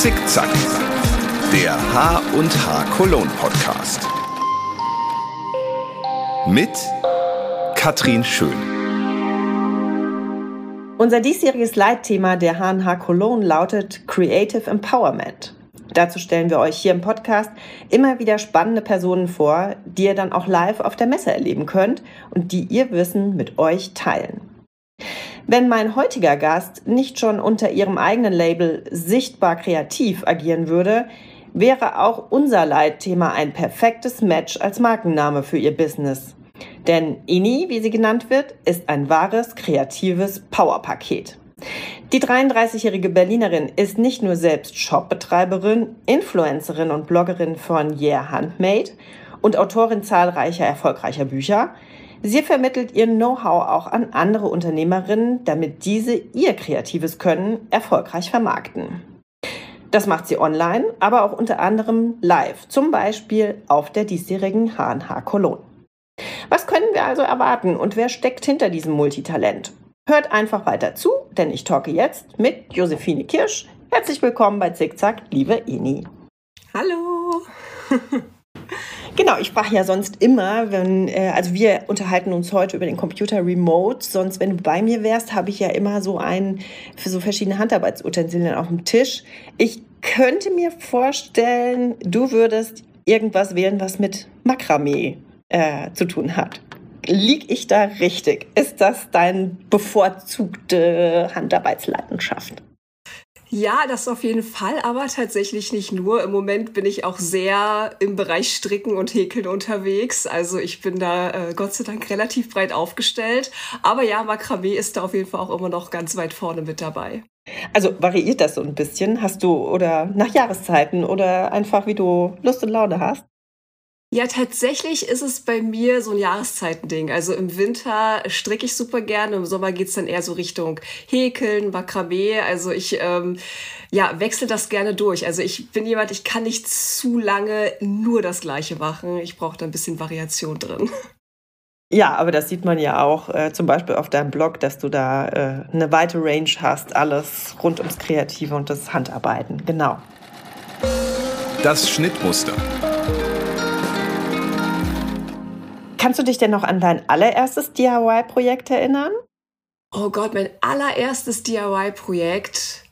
Zickzack, der H und H Cologne Podcast. Mit Katrin Schön. Unser diesjähriges Leitthema der H&H Cologne lautet Creative Empowerment. Dazu stellen wir euch hier im Podcast immer wieder spannende Personen vor, die ihr dann auch live auf der Messe erleben könnt und die ihr Wissen mit euch teilen. Wenn mein heutiger Gast nicht schon unter ihrem eigenen Label sichtbar kreativ agieren würde, wäre auch unser Leitthema ein perfektes Match als Markenname für ihr Business. Denn INI, wie sie genannt wird, ist ein wahres kreatives Powerpaket. Die 33-jährige Berlinerin ist nicht nur selbst Shopbetreiberin, Influencerin und Bloggerin von Yeah Handmade und Autorin zahlreicher erfolgreicher Bücher. Sie vermittelt ihr Know-how auch an andere Unternehmerinnen, damit diese ihr kreatives Können erfolgreich vermarkten. Das macht sie online, aber auch unter anderem live, zum Beispiel auf der diesjährigen H&H Cologne. Was können wir also erwarten und wer steckt hinter diesem Multitalent? Hört einfach weiter zu, denn ich talke jetzt mit Josephine Kirsch. Herzlich willkommen bei Zickzack, liebe Eni. Hallo! Genau, ich sprach ja sonst immer, wenn, äh, also wir unterhalten uns heute über den Computer remote, sonst wenn du bei mir wärst, habe ich ja immer so einen für so verschiedene Handarbeitsutensilien auf dem Tisch. Ich könnte mir vorstellen, du würdest irgendwas wählen, was mit Makramee äh, zu tun hat. Lieg ich da richtig? Ist das deine bevorzugte Handarbeitsleidenschaft? Ja, das auf jeden Fall, aber tatsächlich nicht nur. Im Moment bin ich auch sehr im Bereich Stricken und Häkeln unterwegs. Also ich bin da äh, Gott sei Dank relativ breit aufgestellt. Aber ja, Makramee ist da auf jeden Fall auch immer noch ganz weit vorne mit dabei. Also variiert das so ein bisschen? Hast du oder nach Jahreszeiten oder einfach wie du Lust und Laune hast? Ja, tatsächlich ist es bei mir so ein Jahreszeitending. Also im Winter stricke ich super gerne, im Sommer geht's dann eher so Richtung Häkeln, Makramee. Also ich ähm, ja, wechsle das gerne durch. Also ich bin jemand, ich kann nicht zu lange nur das Gleiche machen. Ich brauche da ein bisschen Variation drin. Ja, aber das sieht man ja auch äh, zum Beispiel auf deinem Blog, dass du da äh, eine weite Range hast, alles rund ums Kreative und das Handarbeiten. Genau. Das Schnittmuster. Kannst du dich denn noch an dein allererstes DIY-Projekt erinnern? Oh Gott, mein allererstes DIY-Projekt,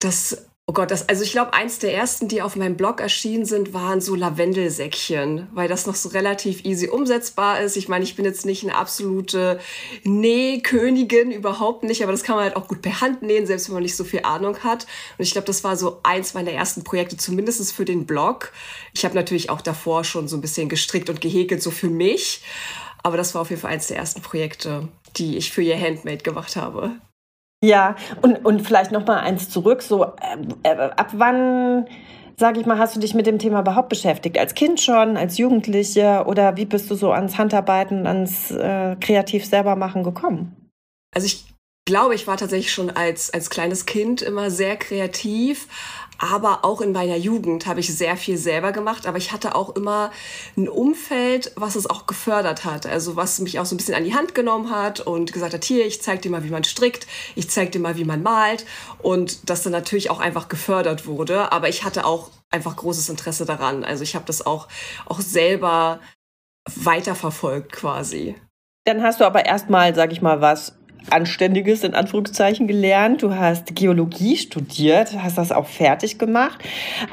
das Oh Gott, das, also ich glaube, eins der ersten, die auf meinem Blog erschienen sind, waren so Lavendelsäckchen, weil das noch so relativ easy umsetzbar ist. Ich meine, ich bin jetzt nicht eine absolute Nähkönigin, überhaupt nicht, aber das kann man halt auch gut per Hand nähen, selbst wenn man nicht so viel Ahnung hat. Und ich glaube, das war so eins meiner ersten Projekte, zumindest für den Blog. Ich habe natürlich auch davor schon so ein bisschen gestrickt und gehäkelt, so für mich. Aber das war auf jeden Fall eins der ersten Projekte, die ich für ihr Handmade gemacht habe. Ja, und, und vielleicht noch mal eins zurück. So, äh, äh, ab wann, sage ich mal, hast du dich mit dem Thema überhaupt beschäftigt? Als Kind schon, als Jugendliche oder wie bist du so ans Handarbeiten, ans äh, kreativ selber machen gekommen? Also ich glaube, ich war tatsächlich schon als, als kleines Kind immer sehr kreativ, aber auch in meiner Jugend habe ich sehr viel selber gemacht, aber ich hatte auch immer ein Umfeld, was es auch gefördert hat, also was mich auch so ein bisschen an die Hand genommen hat und gesagt hat, hier, ich zeig dir mal, wie man strickt, ich zeig dir mal, wie man malt. Und das dann natürlich auch einfach gefördert wurde, aber ich hatte auch einfach großes Interesse daran, also ich habe das auch, auch selber weiterverfolgt quasi. Dann hast du aber erstmal, sag ich mal, was Anständiges in Anführungszeichen gelernt. Du hast Geologie studiert, hast das auch fertig gemacht.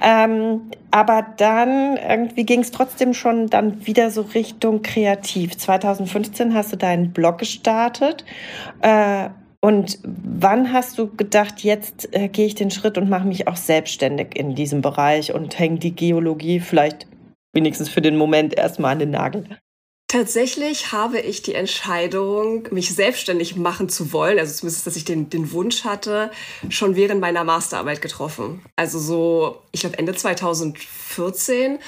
Ähm, aber dann irgendwie ging es trotzdem schon dann wieder so Richtung kreativ. 2015 hast du deinen Blog gestartet. Äh, und wann hast du gedacht, jetzt äh, gehe ich den Schritt und mache mich auch selbstständig in diesem Bereich und hänge die Geologie vielleicht wenigstens für den Moment erstmal an den Nagel? Tatsächlich habe ich die Entscheidung, mich selbstständig machen zu wollen, also zumindest, dass ich den, den Wunsch hatte, schon während meiner Masterarbeit getroffen. Also so, ich glaube Ende 2014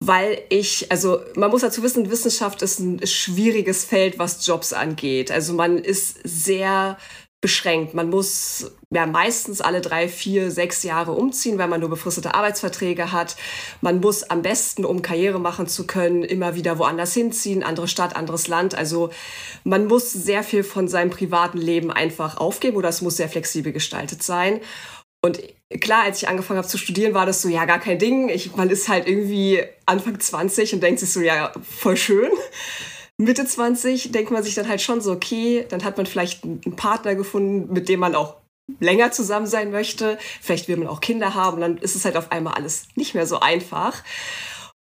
weil ich, also man muss dazu wissen, Wissenschaft ist ein schwieriges Feld, was Jobs angeht. Also man ist sehr beschränkt. Man muss ja meistens alle drei, vier, sechs Jahre umziehen, weil man nur befristete Arbeitsverträge hat. Man muss am besten, um Karriere machen zu können, immer wieder woanders hinziehen, andere Stadt, anderes Land. Also man muss sehr viel von seinem privaten Leben einfach aufgeben oder es muss sehr flexibel gestaltet sein. Und klar, als ich angefangen habe zu studieren, war das so, ja, gar kein Ding. Ich, man ist halt irgendwie Anfang 20 und denkt sich so, ja, voll schön. Mitte 20 denkt man sich dann halt schon so, okay, dann hat man vielleicht einen Partner gefunden, mit dem man auch länger zusammen sein möchte. Vielleicht will man auch Kinder haben. Dann ist es halt auf einmal alles nicht mehr so einfach.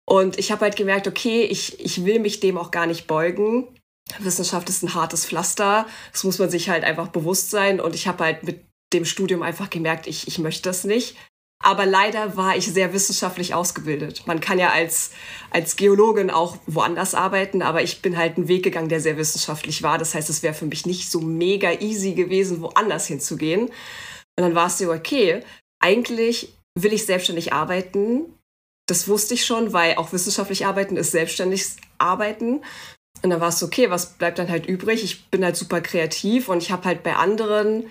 Und ich habe halt gemerkt, okay, ich, ich will mich dem auch gar nicht beugen. Wissenschaft ist ein hartes Pflaster. Das muss man sich halt einfach bewusst sein. Und ich habe halt mit dem Studium einfach gemerkt, ich, ich möchte das nicht. Aber leider war ich sehr wissenschaftlich ausgebildet. Man kann ja als, als Geologin auch woanders arbeiten, aber ich bin halt einen Weg gegangen, der sehr wissenschaftlich war. Das heißt, es wäre für mich nicht so mega easy gewesen, woanders hinzugehen. Und dann war es so, okay, eigentlich will ich selbstständig arbeiten. Das wusste ich schon, weil auch wissenschaftlich arbeiten ist selbstständig arbeiten. Und dann war es okay, was bleibt dann halt übrig? Ich bin halt super kreativ und ich habe halt bei anderen,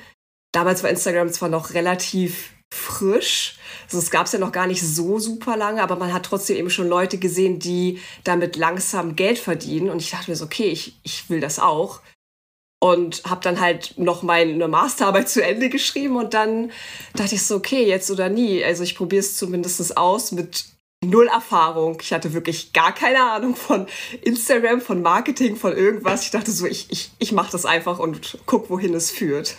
damals war Instagram zwar noch relativ frisch. Also es gab es ja noch gar nicht so super lange, aber man hat trotzdem eben schon Leute gesehen, die damit langsam Geld verdienen. Und ich dachte mir so, okay, ich, ich will das auch. Und habe dann halt noch meine Masterarbeit zu Ende geschrieben und dann dachte ich so, okay, jetzt oder nie. Also ich probiere es zumindest aus mit null Erfahrung. Ich hatte wirklich gar keine Ahnung von Instagram, von Marketing, von irgendwas. Ich dachte so, ich, ich, ich mache das einfach und guck, wohin es führt.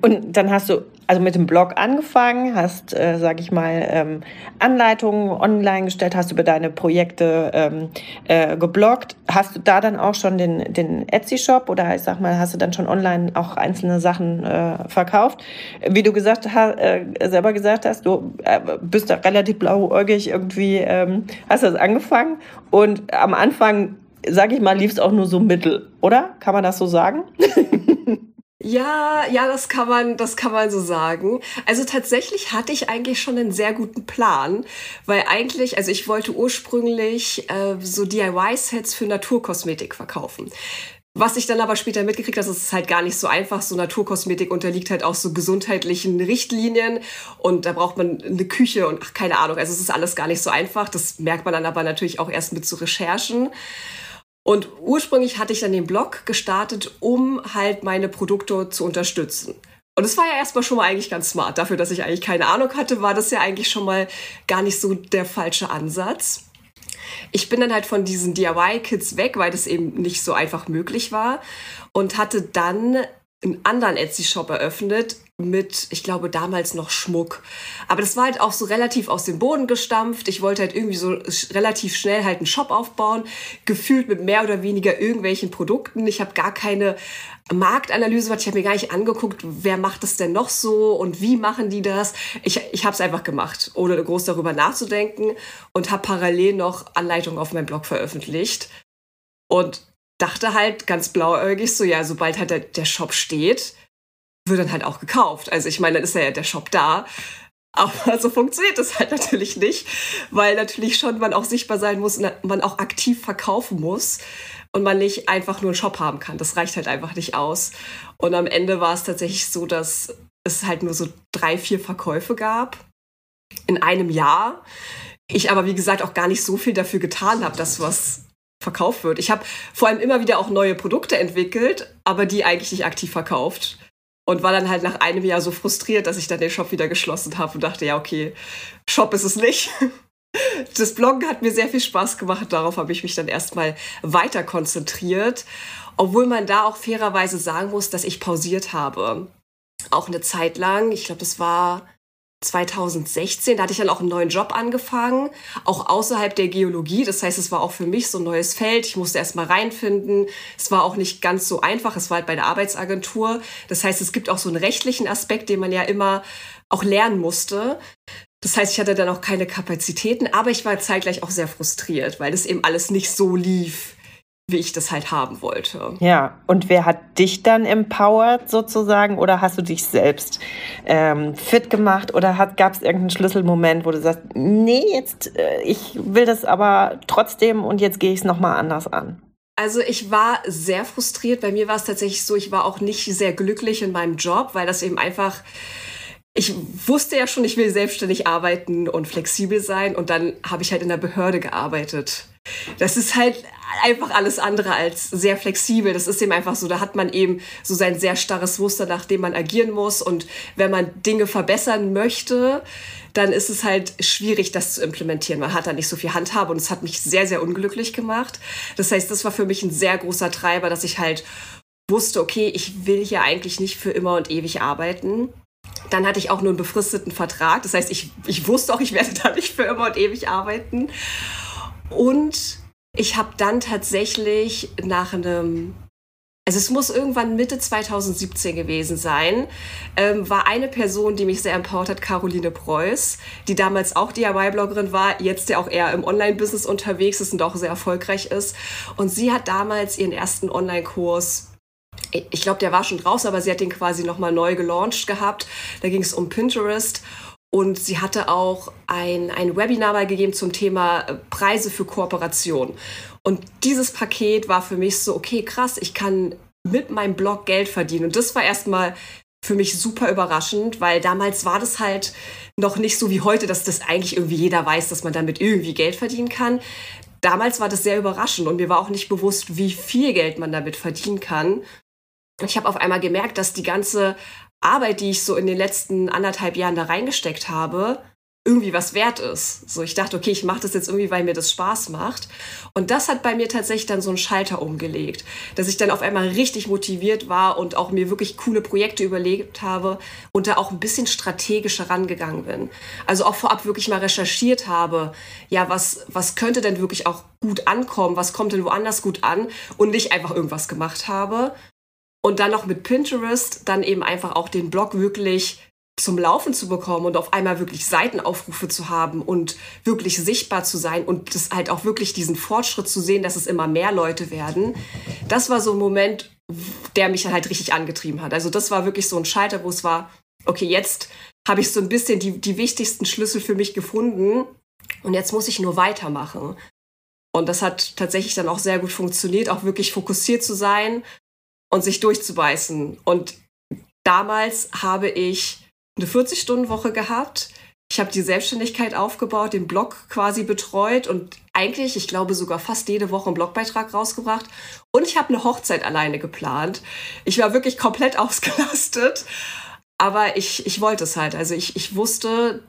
Und dann hast du also mit dem Blog angefangen, hast, äh, sage ich mal, ähm, Anleitungen online gestellt, hast über deine Projekte ähm, äh, gebloggt. Hast du da dann auch schon den, den Etsy-Shop oder ich sag mal, hast du dann schon online auch einzelne Sachen äh, verkauft? Wie du gesagt hast, äh, selber gesagt hast, du äh, bist da relativ blauäugig irgendwie, ähm, hast das angefangen und am Anfang, sage ich mal, lief es auch nur so mittel, oder? Kann man das so sagen? Ja, ja, das kann man, das kann man so sagen. Also tatsächlich hatte ich eigentlich schon einen sehr guten Plan, weil eigentlich, also ich wollte ursprünglich äh, so DIY-Sets für Naturkosmetik verkaufen. Was ich dann aber später mitgekriegt habe, ist es halt gar nicht so einfach. So Naturkosmetik unterliegt halt auch so gesundheitlichen Richtlinien und da braucht man eine Küche und ach, keine Ahnung. Also es ist alles gar nicht so einfach. Das merkt man dann aber natürlich auch erst mit so Recherchen. Und ursprünglich hatte ich dann den Blog gestartet, um halt meine Produkte zu unterstützen. Und es war ja erstmal schon mal eigentlich ganz smart. Dafür, dass ich eigentlich keine Ahnung hatte, war das ja eigentlich schon mal gar nicht so der falsche Ansatz. Ich bin dann halt von diesen DIY-Kits weg, weil das eben nicht so einfach möglich war und hatte dann einen anderen Etsy-Shop eröffnet mit, ich glaube, damals noch Schmuck. Aber das war halt auch so relativ aus dem Boden gestampft. Ich wollte halt irgendwie so relativ schnell halt einen Shop aufbauen, gefühlt mit mehr oder weniger irgendwelchen Produkten. Ich habe gar keine Marktanalyse. Ich habe mir gar nicht angeguckt, wer macht das denn noch so und wie machen die das. Ich, ich habe es einfach gemacht, ohne groß darüber nachzudenken und habe parallel noch Anleitungen auf meinem Blog veröffentlicht. Und dachte halt ganz blauäugig so, ja, sobald halt der, der Shop steht, wird dann halt auch gekauft. Also ich meine, dann ist ja der Shop da. Aber so funktioniert das halt natürlich nicht, weil natürlich schon man auch sichtbar sein muss und man auch aktiv verkaufen muss und man nicht einfach nur einen Shop haben kann. Das reicht halt einfach nicht aus. Und am Ende war es tatsächlich so, dass es halt nur so drei, vier Verkäufe gab in einem Jahr. Ich aber, wie gesagt, auch gar nicht so viel dafür getan habe, dass was verkauft wird. Ich habe vor allem immer wieder auch neue Produkte entwickelt, aber die eigentlich nicht aktiv verkauft. Und war dann halt nach einem Jahr so frustriert, dass ich dann den Shop wieder geschlossen habe und dachte, ja, okay, Shop ist es nicht. Das Bloggen hat mir sehr viel Spaß gemacht. Darauf habe ich mich dann erstmal weiter konzentriert. Obwohl man da auch fairerweise sagen muss, dass ich pausiert habe. Auch eine Zeit lang. Ich glaube, das war 2016, da hatte ich dann auch einen neuen Job angefangen, auch außerhalb der Geologie. Das heißt, es war auch für mich so ein neues Feld. Ich musste erst mal reinfinden. Es war auch nicht ganz so einfach. Es war halt bei der Arbeitsagentur. Das heißt, es gibt auch so einen rechtlichen Aspekt, den man ja immer auch lernen musste. Das heißt, ich hatte dann auch keine Kapazitäten, aber ich war zeitgleich auch sehr frustriert, weil es eben alles nicht so lief, wie ich das halt haben wollte. Ja, und wer hat dich dann empowered sozusagen oder hast du dich selbst ähm, fit gemacht oder gab es irgendeinen Schlüsselmoment, wo du sagst, nee, jetzt, äh, ich will das aber trotzdem und jetzt gehe ich es nochmal anders an? Also ich war sehr frustriert. Bei mir war es tatsächlich so, ich war auch nicht sehr glücklich in meinem Job, weil das eben einfach ich wusste ja schon, ich will selbstständig arbeiten und flexibel sein und dann habe ich halt in der Behörde gearbeitet. Das ist halt einfach alles andere als sehr flexibel. Das ist eben einfach so, da hat man eben so sein sehr starres Muster, nach dem man agieren muss. Und wenn man Dinge verbessern möchte, dann ist es halt schwierig, das zu implementieren. Man hat da nicht so viel Handhabe und es hat mich sehr, sehr unglücklich gemacht. Das heißt, das war für mich ein sehr großer Treiber, dass ich halt wusste, okay, ich will hier eigentlich nicht für immer und ewig arbeiten. Dann hatte ich auch nur einen befristeten Vertrag. Das heißt, ich, ich wusste auch, ich werde da nicht für immer und ewig arbeiten. Und ich habe dann tatsächlich nach einem also es muss irgendwann Mitte 2017 gewesen sein, ähm, war eine Person, die mich sehr empowert hat, Caroline Preuß, die damals auch DIY-Bloggerin war, jetzt ja auch eher im Online-Business unterwegs ist und auch sehr erfolgreich ist. Und sie hat damals ihren ersten Online-Kurs ich glaube, der war schon draußen, aber sie hat den quasi nochmal neu gelauncht gehabt. Da ging es um Pinterest. Und sie hatte auch ein, ein Webinar mal gegeben zum Thema äh, Preise für Kooperation. Und dieses Paket war für mich so, okay, krass, ich kann mit meinem Blog Geld verdienen. Und das war erstmal für mich super überraschend, weil damals war das halt noch nicht so wie heute, dass das eigentlich irgendwie jeder weiß, dass man damit irgendwie Geld verdienen kann. Damals war das sehr überraschend und mir war auch nicht bewusst, wie viel Geld man damit verdienen kann. Ich habe auf einmal gemerkt, dass die ganze Arbeit, die ich so in den letzten anderthalb Jahren da reingesteckt habe, irgendwie was wert ist. So, ich dachte, okay, ich mache das jetzt irgendwie, weil mir das Spaß macht. Und das hat bei mir tatsächlich dann so einen Schalter umgelegt, dass ich dann auf einmal richtig motiviert war und auch mir wirklich coole Projekte überlegt habe und da auch ein bisschen strategischer rangegangen bin. Also auch vorab wirklich mal recherchiert habe, ja, was, was könnte denn wirklich auch gut ankommen, was kommt denn woanders gut an und nicht einfach irgendwas gemacht habe. Und dann noch mit Pinterest, dann eben einfach auch den Blog wirklich zum Laufen zu bekommen und auf einmal wirklich Seitenaufrufe zu haben und wirklich sichtbar zu sein und das halt auch wirklich diesen Fortschritt zu sehen, dass es immer mehr Leute werden. Das war so ein Moment, der mich halt richtig angetrieben hat. Also das war wirklich so ein Schalter, wo es war, okay, jetzt habe ich so ein bisschen die, die wichtigsten Schlüssel für mich gefunden und jetzt muss ich nur weitermachen. Und das hat tatsächlich dann auch sehr gut funktioniert, auch wirklich fokussiert zu sein und sich durchzubeißen. Und damals habe ich eine 40-Stunden-Woche gehabt. Ich habe die Selbstständigkeit aufgebaut, den Blog quasi betreut und eigentlich, ich glaube, sogar fast jede Woche einen Blogbeitrag rausgebracht. Und ich habe eine Hochzeit alleine geplant. Ich war wirklich komplett ausgelastet, aber ich, ich wollte es halt. Also ich, ich wusste,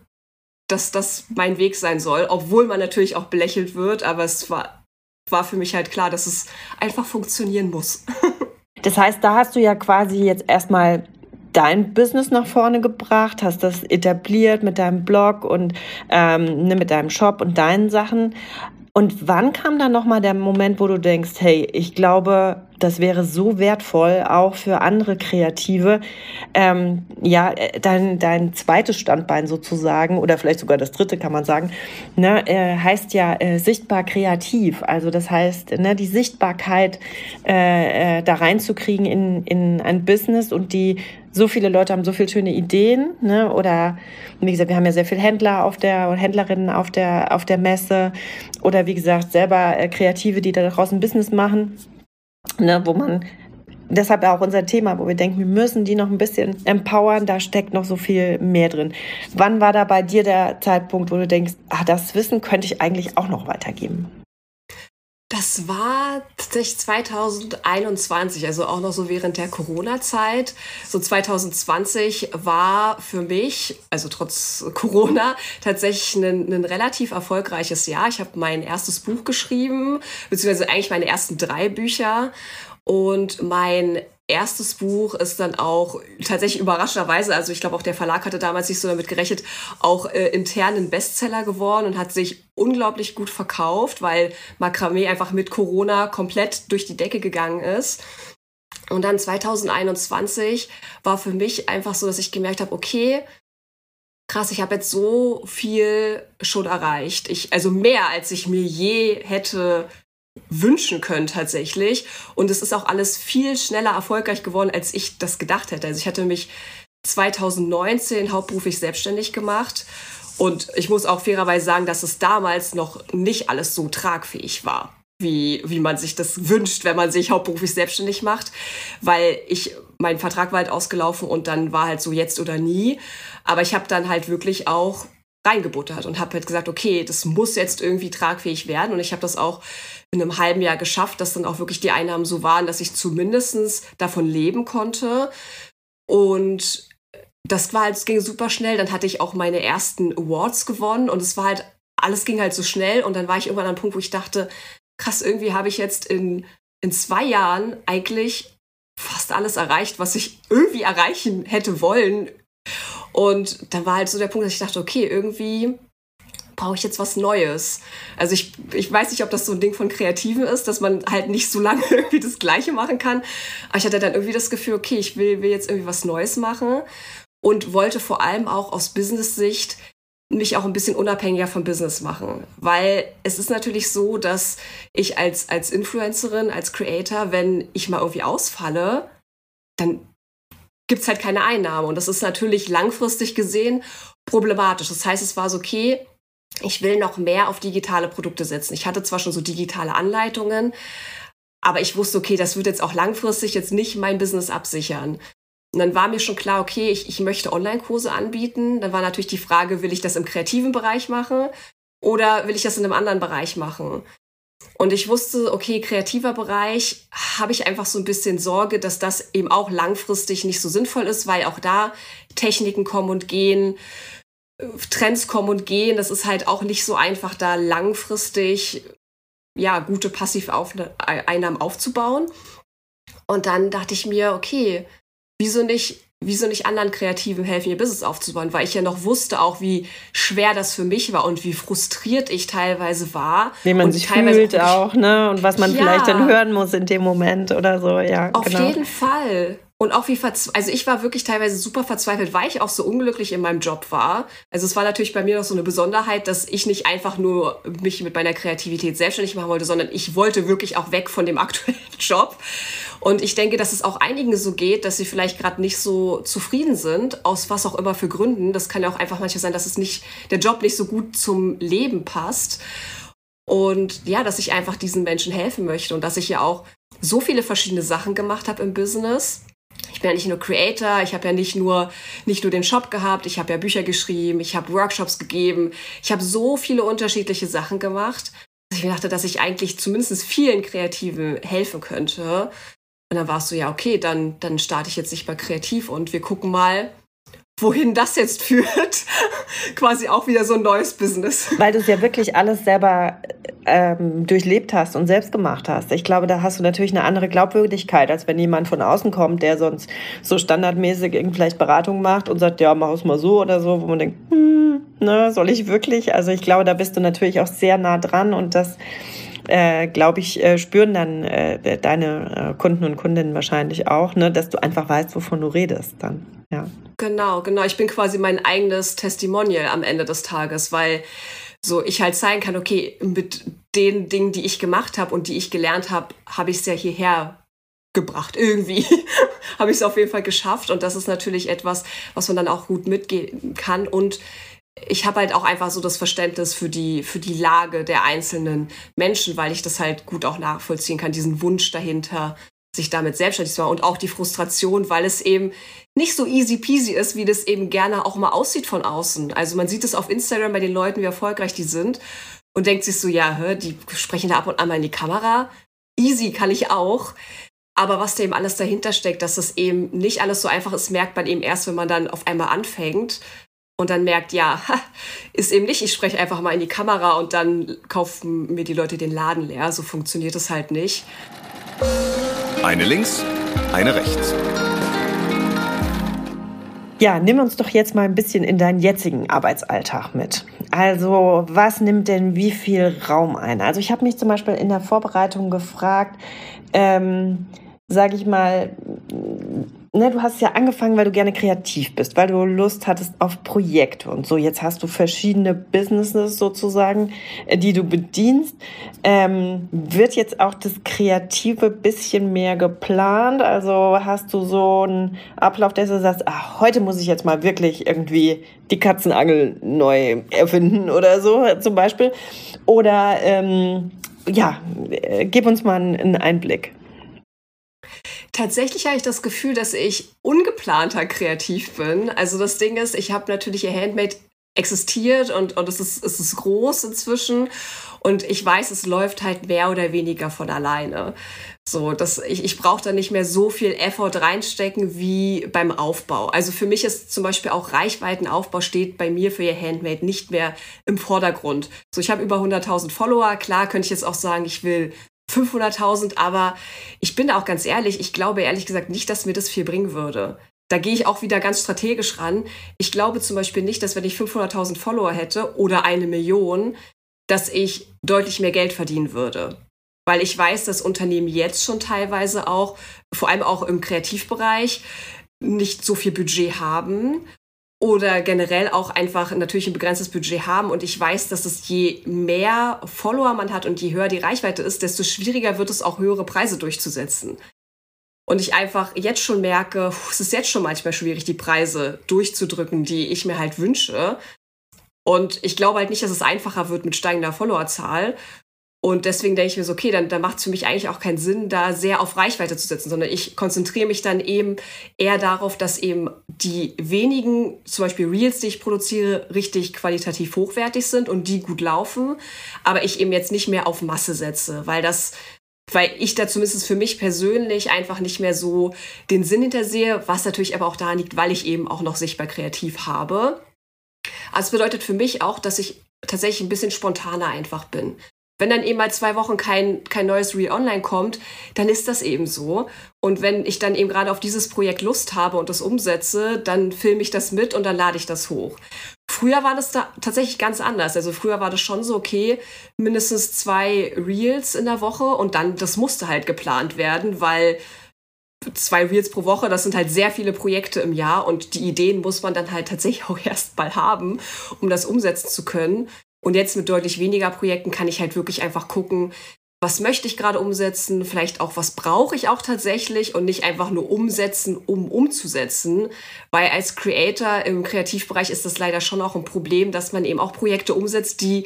dass das mein Weg sein soll, obwohl man natürlich auch belächelt wird, aber es war, war für mich halt klar, dass es einfach funktionieren muss. Das heißt, da hast du ja quasi jetzt erstmal dein Business nach vorne gebracht, hast das etabliert mit deinem Blog und ähm, ne, mit deinem Shop und deinen Sachen. Und wann kam dann nochmal der Moment, wo du denkst, hey, ich glaube, das wäre so wertvoll, auch für andere Kreative, ähm, ja, äh, dein, dein zweites Standbein sozusagen, oder vielleicht sogar das dritte, kann man sagen, ne, äh, heißt ja äh, sichtbar kreativ. Also das heißt, ne, die Sichtbarkeit äh, äh, da reinzukriegen in, in ein Business und die so viele Leute haben so viele schöne Ideen, ne? Oder wie gesagt, wir haben ja sehr viele Händler auf der und Händlerinnen auf der auf der Messe oder wie gesagt selber äh, Kreative, die da draußen Business machen ne, wo man deshalb auch unser Thema, wo wir denken, wir müssen die noch ein bisschen empowern, da steckt noch so viel mehr drin. Wann war da bei dir der Zeitpunkt, wo du denkst, ah, das Wissen könnte ich eigentlich auch noch weitergeben? Das war tatsächlich 2021, also auch noch so während der Corona-Zeit. So 2020 war für mich, also trotz Corona, tatsächlich ein, ein relativ erfolgreiches Jahr. Ich habe mein erstes Buch geschrieben, beziehungsweise eigentlich meine ersten drei Bücher. Und mein erstes Buch ist dann auch tatsächlich überraschenderweise, also ich glaube auch der Verlag hatte damals nicht so damit gerechnet, auch äh, internen Bestseller geworden und hat sich unglaublich gut verkauft, weil Makramee einfach mit Corona komplett durch die Decke gegangen ist. Und dann 2021 war für mich einfach so, dass ich gemerkt habe, okay, krass, ich habe jetzt so viel schon erreicht. Ich, also mehr, als ich mir je hätte wünschen können tatsächlich. Und es ist auch alles viel schneller erfolgreich geworden, als ich das gedacht hätte. Also ich hatte mich 2019 hauptberuflich selbstständig gemacht. Und ich muss auch fairerweise sagen, dass es damals noch nicht alles so tragfähig war, wie, wie man sich das wünscht, wenn man sich hauptberuflich selbstständig macht. Weil ich, mein Vertrag war halt ausgelaufen und dann war halt so jetzt oder nie. Aber ich habe dann halt wirklich auch reingebuttert und habe halt gesagt, okay, das muss jetzt irgendwie tragfähig werden. Und ich habe das auch in einem halben Jahr geschafft, dass dann auch wirklich die Einnahmen so waren, dass ich zumindest davon leben konnte. Und das war halt, es ging super schnell. Dann hatte ich auch meine ersten Awards gewonnen und es war halt, alles ging halt so schnell. Und dann war ich irgendwann an einem Punkt, wo ich dachte, krass, irgendwie habe ich jetzt in, in zwei Jahren eigentlich fast alles erreicht, was ich irgendwie erreichen hätte wollen. Und da war halt so der Punkt, dass ich dachte, okay, irgendwie brauche ich jetzt was Neues. Also ich, ich weiß nicht, ob das so ein Ding von Kreativen ist, dass man halt nicht so lange irgendwie das Gleiche machen kann. Aber ich hatte dann irgendwie das Gefühl, okay, ich will, will jetzt irgendwie was Neues machen und wollte vor allem auch aus Business-Sicht mich auch ein bisschen unabhängiger vom Business machen. Weil es ist natürlich so, dass ich als, als Influencerin, als Creator, wenn ich mal irgendwie ausfalle, dann gibt es halt keine Einnahme. Und das ist natürlich langfristig gesehen problematisch. Das heißt, es war so, okay, ich will noch mehr auf digitale Produkte setzen. Ich hatte zwar schon so digitale Anleitungen, aber ich wusste, okay, das wird jetzt auch langfristig jetzt nicht mein Business absichern. Und dann war mir schon klar, okay, ich, ich möchte Online-Kurse anbieten. Dann war natürlich die Frage, will ich das im kreativen Bereich machen oder will ich das in einem anderen Bereich machen? Und ich wusste, okay, kreativer Bereich habe ich einfach so ein bisschen Sorge, dass das eben auch langfristig nicht so sinnvoll ist, weil auch da Techniken kommen und gehen, Trends kommen und gehen. Das ist halt auch nicht so einfach, da langfristig ja gute Passiveinnahmen aufzubauen. Und dann dachte ich mir, okay, wieso nicht, wieso nicht anderen Kreativen helfen, ihr Business aufzubauen? Weil ich ja noch wusste auch, wie schwer das für mich war und wie frustriert ich teilweise war. Wie man und sich fühlt auch, ne? Und was man Ja. vielleicht dann hören muss in dem Moment oder so, ja. Auf genau. jeden Fall. Und auch wie verzweifelt, also ich war wirklich teilweise super verzweifelt, weil ich auch so unglücklich in meinem Job war. Also es war natürlich bei mir noch so eine Besonderheit, dass ich nicht einfach nur mich mit meiner Kreativität selbstständig machen wollte, sondern ich wollte wirklich auch weg von dem aktuellen Job. Und ich denke, dass es auch einigen so geht, dass sie vielleicht gerade nicht so zufrieden sind, aus was auch immer für Gründen. Das kann ja auch einfach manchmal sein, dass es nicht, der Job nicht so gut zum Leben passt. Und ja, dass ich einfach diesen Menschen helfen möchte und dass ich ja auch so viele verschiedene Sachen gemacht habe im Business. Ich bin ja nicht nur Creator, ich habe ja nicht nur, nicht nur den Shop gehabt, ich habe ja Bücher geschrieben, ich habe Workshops gegeben, ich habe so viele unterschiedliche Sachen gemacht, dass ich mir dachte, dass ich eigentlich zumindest vielen Kreativen helfen könnte. Und dann war es so, ja, okay, dann, dann starte ich jetzt nicht mal kreativ und wir gucken mal, wohin das jetzt führt. Quasi auch wieder so ein neues Business. Weil du es ja wirklich alles selber ähm, durchlebt hast und selbst gemacht hast. Ich glaube, da hast du natürlich eine andere Glaubwürdigkeit, als wenn jemand von außen kommt, der sonst so standardmäßig irgendwie vielleicht Beratung macht und sagt, ja, mach es mal so oder so, wo man denkt, hm, ne, soll ich wirklich? Also ich glaube, da bist du natürlich auch sehr nah dran und das äh, glaube ich, äh, spüren dann äh, deine äh, Kunden und Kundinnen wahrscheinlich auch, ne, dass du einfach weißt, wovon du redest dann. Ja. Genau, genau. Ich bin quasi mein eigenes Testimonial am Ende des Tages, weil so ich halt zeigen kann, okay, mit den Dingen, die ich gemacht habe und die ich gelernt habe, habe ich es ja hierher gebracht. Irgendwie habe ich es auf jeden Fall geschafft. Und das ist natürlich etwas, was man dann auch gut mitgehen kann. Und ich habe halt auch einfach so das Verständnis für die, für die Lage der einzelnen Menschen, weil ich das halt gut auch nachvollziehen kann, diesen Wunsch dahinter, sich damit selbstständig zu machen und auch die Frustration, weil es eben nicht so easy peasy ist, wie das eben gerne auch mal aussieht von außen. Also man sieht es auf Instagram bei den Leuten, wie erfolgreich die sind und denkt sich so, ja, hör, die sprechen da ab und an mal in die Kamera. Easy kann ich auch. Aber was da eben alles dahinter steckt, dass das eben nicht alles so einfach ist, merkt man eben erst, wenn man dann auf einmal anfängt und dann merkt, ja, ist eben nicht, ich spreche einfach mal in die Kamera und dann kaufen mir die Leute den Laden leer. So funktioniert es halt nicht. Eine links, eine rechts. Ja, nimm uns doch jetzt mal ein bisschen in deinen jetzigen Arbeitsalltag mit. Also, was nimmt denn wie viel Raum ein? Also, ich habe mich zum Beispiel in der Vorbereitung gefragt, ähm, sage ich mal, ne, du hast ja angefangen, weil du gerne kreativ bist, weil du Lust hattest auf Projekte und so. Jetzt hast du verschiedene Businesses sozusagen, äh, die du bedienst. Ähm, wird jetzt auch das Kreative bisschen mehr geplant? Also hast du so einen Ablauf, dass du sagst, ach, heute muss ich jetzt mal wirklich irgendwie die Katzenangel neu erfinden oder so zum Beispiel? Oder ähm, ja, äh, gib uns mal einen Einblick. Tatsächlich habe ich das Gefühl, dass ich ungeplanter kreativ bin. Also das Ding ist, ich habe natürlich ihr Handmade existiert und, und es, ist, es ist groß inzwischen. Und ich weiß, es läuft halt mehr oder weniger von alleine. So, dass ich, ich brauche da nicht mehr so viel Effort reinstecken wie beim Aufbau. Also für mich ist zum Beispiel auch Reichweitenaufbau steht bei mir für ihr Handmade nicht mehr im Vordergrund. So, ich habe über 100.000 Follower. Klar könnte ich jetzt auch sagen, ich will 500.000, aber ich bin da auch ganz ehrlich, ich glaube ehrlich gesagt nicht, dass mir das viel bringen würde. Da gehe ich auch wieder ganz strategisch ran. Ich glaube zum Beispiel nicht, dass wenn ich 500.000 Follower hätte oder eine Million, dass ich deutlich mehr Geld verdienen würde. Weil ich weiß, dass Unternehmen jetzt schon teilweise auch, vor allem auch im Kreativbereich, nicht so viel Budget haben oder generell auch einfach natürlich ein begrenztes Budget haben. Und ich weiß, dass es je mehr Follower man hat und je höher die Reichweite ist, desto schwieriger wird es auch höhere Preise durchzusetzen. Und ich einfach jetzt schon merke, es ist jetzt schon manchmal schwierig, die Preise durchzudrücken, die ich mir halt wünsche. Und ich glaube halt nicht, dass es einfacher wird mit steigender Followerzahl. Und deswegen denke ich mir so, okay, dann, dann macht es für mich eigentlich auch keinen Sinn, da sehr auf Reichweite zu setzen, sondern ich konzentriere mich dann eben eher darauf, dass eben die wenigen, zum Beispiel Reels, die ich produziere, richtig qualitativ hochwertig sind und die gut laufen, aber ich eben jetzt nicht mehr auf Masse setze, weil das, weil ich da zumindest für mich persönlich einfach nicht mehr so den Sinn hintersehe, was natürlich aber auch daran liegt, weil ich eben auch noch sichtbar kreativ habe. Also es bedeutet für mich auch, dass ich tatsächlich ein bisschen spontaner einfach bin. Wenn dann eben mal zwei Wochen kein, kein neues Reel online kommt, dann ist das eben so. Und wenn ich dann eben gerade auf dieses Projekt Lust habe und das umsetze, dann filme ich das mit und dann lade ich das hoch. Früher war das da tatsächlich ganz anders. Also früher war das schon so, okay, mindestens zwei Reels in der Woche und dann, das musste halt geplant werden, weil zwei Reels pro Woche, das sind halt sehr viele Projekte im Jahr und die Ideen muss man dann halt tatsächlich auch erst mal haben, um das umsetzen zu können. Und jetzt mit deutlich weniger Projekten kann ich halt wirklich einfach gucken, was möchte ich gerade umsetzen, vielleicht auch, was brauche ich auch tatsächlich und nicht einfach nur umsetzen, um umzusetzen. Weil als Creator im Kreativbereich ist das leider schon auch ein Problem, dass man eben auch Projekte umsetzt, die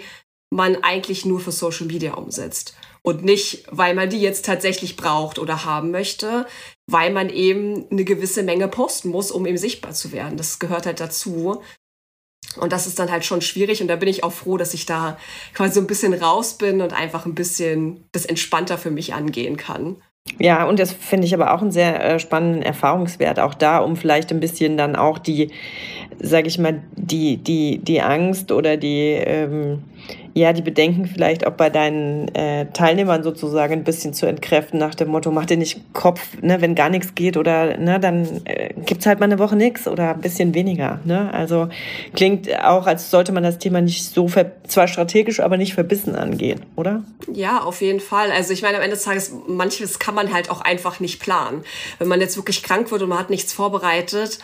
man eigentlich nur für Social Media umsetzt. Und nicht, weil man die jetzt tatsächlich braucht oder haben möchte, weil man eben eine gewisse Menge posten muss, um eben sichtbar zu werden. Das gehört halt dazu. Und das ist dann halt schon schwierig. Und da bin ich auch froh, dass ich da quasi so ein bisschen raus bin und einfach ein bisschen das entspannter für mich angehen kann. Ja, und das finde ich aber auch einen sehr äh, spannenden Erfahrungswert, auch da, um vielleicht ein bisschen dann auch die, sage ich mal, die, die, die Angst oder die, ähm, ja, die Bedenken vielleicht auch bei deinen äh, Teilnehmern sozusagen ein bisschen zu entkräften nach dem Motto, mach dir nicht Kopf, ne, wenn gar nichts geht oder ne, dann äh, gibt's halt mal eine Woche nichts oder ein bisschen weniger. Ne? Also klingt auch, als sollte man das Thema nicht so zwar strategisch, aber nicht verbissen angehen, oder? Ja, auf jeden Fall. Also ich meine, am Ende des Tages, manches kann man halt auch einfach nicht planen. Wenn man jetzt wirklich krank wird und man hat nichts vorbereitet,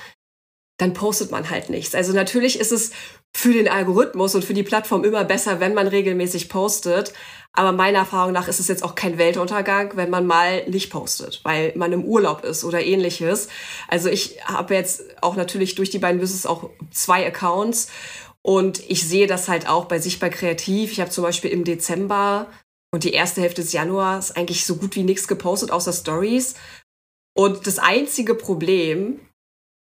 dann postet man halt nichts. Also natürlich ist es für den Algorithmus und für die Plattform immer besser, wenn man regelmäßig postet. Aber meiner Erfahrung nach ist es jetzt auch kein Weltuntergang, wenn man mal nicht postet, weil man im Urlaub ist oder ähnliches. Also ich habe jetzt auch natürlich durch die beiden Business auch zwei Accounts und ich sehe das halt auch bei Sichtbar Kreativ. Ich habe zum Beispiel im Dezember und die erste Hälfte des Januars eigentlich so gut wie nichts gepostet, außer Stories. Und das einzige Problem,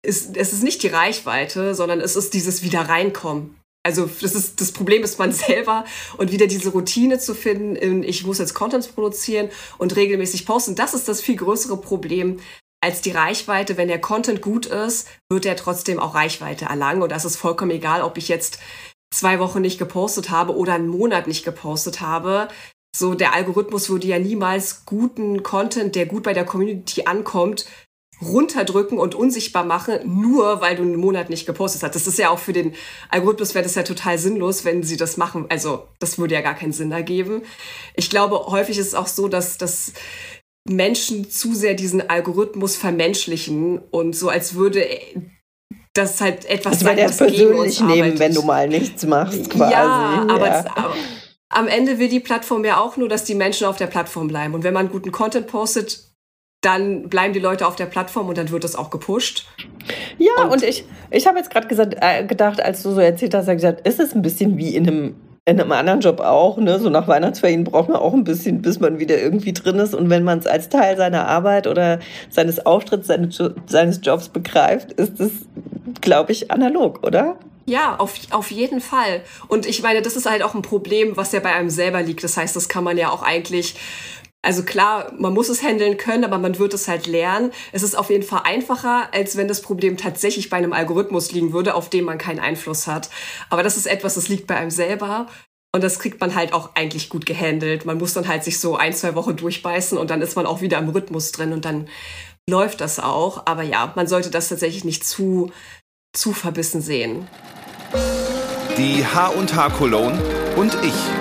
ist, es ist nicht die Reichweite, sondern es ist dieses wieder reinkommen. Also das ist das Problem ist man selber und wieder diese Routine zu finden, in, ich muss jetzt Content produzieren und regelmäßig posten, das ist das viel größere Problem als die Reichweite. Wenn der Content gut ist, wird er trotzdem auch Reichweite erlangen und das ist vollkommen egal, ob ich jetzt zwei Wochen nicht gepostet habe oder einen Monat nicht gepostet habe. So der Algorithmus würde ja niemals guten Content, der gut bei der Community ankommt, runterdrücken und unsichtbar machen, nur weil du einen Monat nicht gepostet hast. Das ist ja auch für den Algorithmus wäre das ja total sinnlos, wenn sie das machen. Also das würde ja gar keinen Sinn ergeben. Ich glaube, häufig ist es auch so, dass, dass Menschen zu sehr diesen Algorithmus vermenschlichen und so als würde das halt etwas das sein, was persönlich nehmen, arbeitet. wenn du mal nichts machst quasi. Ja, aber, ja. aber am Ende will die Plattform ja auch nur, dass die Menschen auf der Plattform bleiben. Und wenn man guten Content postet, dann bleiben die Leute auf der Plattform und dann wird es auch gepusht. Ja, und, und ich, ich habe jetzt gerade äh, gedacht, als du so erzählt hast, gesagt, ist es ein bisschen wie in einem, in einem anderen Job auch, ne? So nach Weihnachtsferien braucht man auch ein bisschen, bis man wieder irgendwie drin ist. Und wenn man es als Teil seiner Arbeit oder seines Auftritts, seines, seines Jobs begreift, ist es, glaube ich, analog, oder? Ja, auf, auf jeden Fall. Und ich meine, das ist halt auch ein Problem, was ja bei einem selber liegt. Das heißt, das kann man ja auch eigentlich also klar, man muss es handeln können, aber man wird es halt lernen. Es ist auf jeden Fall einfacher, als wenn das Problem tatsächlich bei einem Algorithmus liegen würde, auf den man keinen Einfluss hat. Aber das ist etwas, das liegt bei einem selber. Und das kriegt man halt auch eigentlich gut gehandelt. Man muss dann halt sich so ein, zwei Wochen durchbeißen und dann ist man auch wieder im Rhythmus drin und dann läuft das auch. Aber ja, man sollte das tatsächlich nicht zu, zu verbissen sehen. Die H&H Cologne und ich.